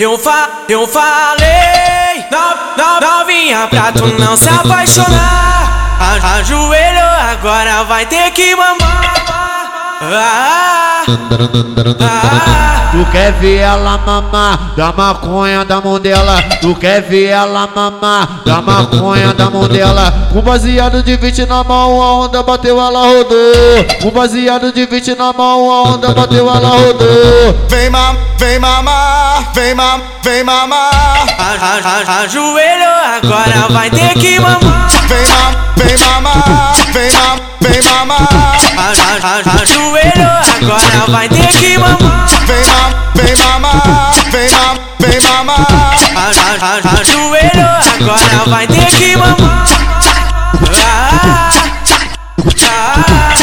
Eu, fa eu falei, no, no, novinha, pra tu não se apaixonar. A ajoelhou, agora vai ter que mamar. Ah, ah, tu quer ver ela mamar da maconha da mão dela? Tu quer ver ela mamar da maconha da mão dela? Com baseado de 20 na mão, a onda bateu, ela rodou. Com baseado de 20 na mão, a onda bateu, ela rodou. Vem mam, vem mamar, vem mam, vem mamar. Ajoelhou, agora vai ter que mamar. Vem mam, vem mamar, vem mam, vem mamar. Ajoelhou, agora vai ter que mamar. Vem mam, vem mamar, vem mam, vem mamar. Ajoelhou, agora vai ter que mamar. Ah, ah,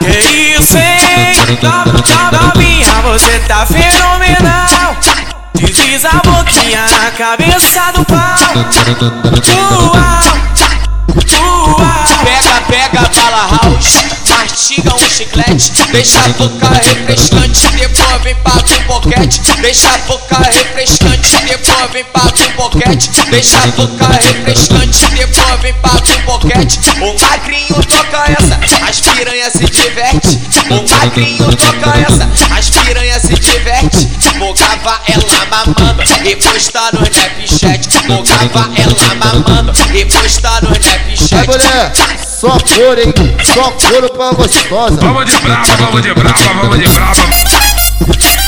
que isso, hein? Novinha, você tá fenomenal. Desliza a boquinha na cabeça do pau. Uau, uau. Mastiga um chiclete, deixa a boca refrescante, depois vem paga um boquete, deixa a boca refrescante, depois vem paga um boquete, deixa a boca refrescante, depois vem paga um boquete. O magrinho toca essa, as piranhas se diverte. O magrinho toca essa, as piranhas se diverte. Gravar ela mamando e postar no Snapchat. Gravar ela mamando e postar no Snapchat. Só couro, hein? Só couro pra gostosa. Vamos de brava, vamos de brava, vamos de brava.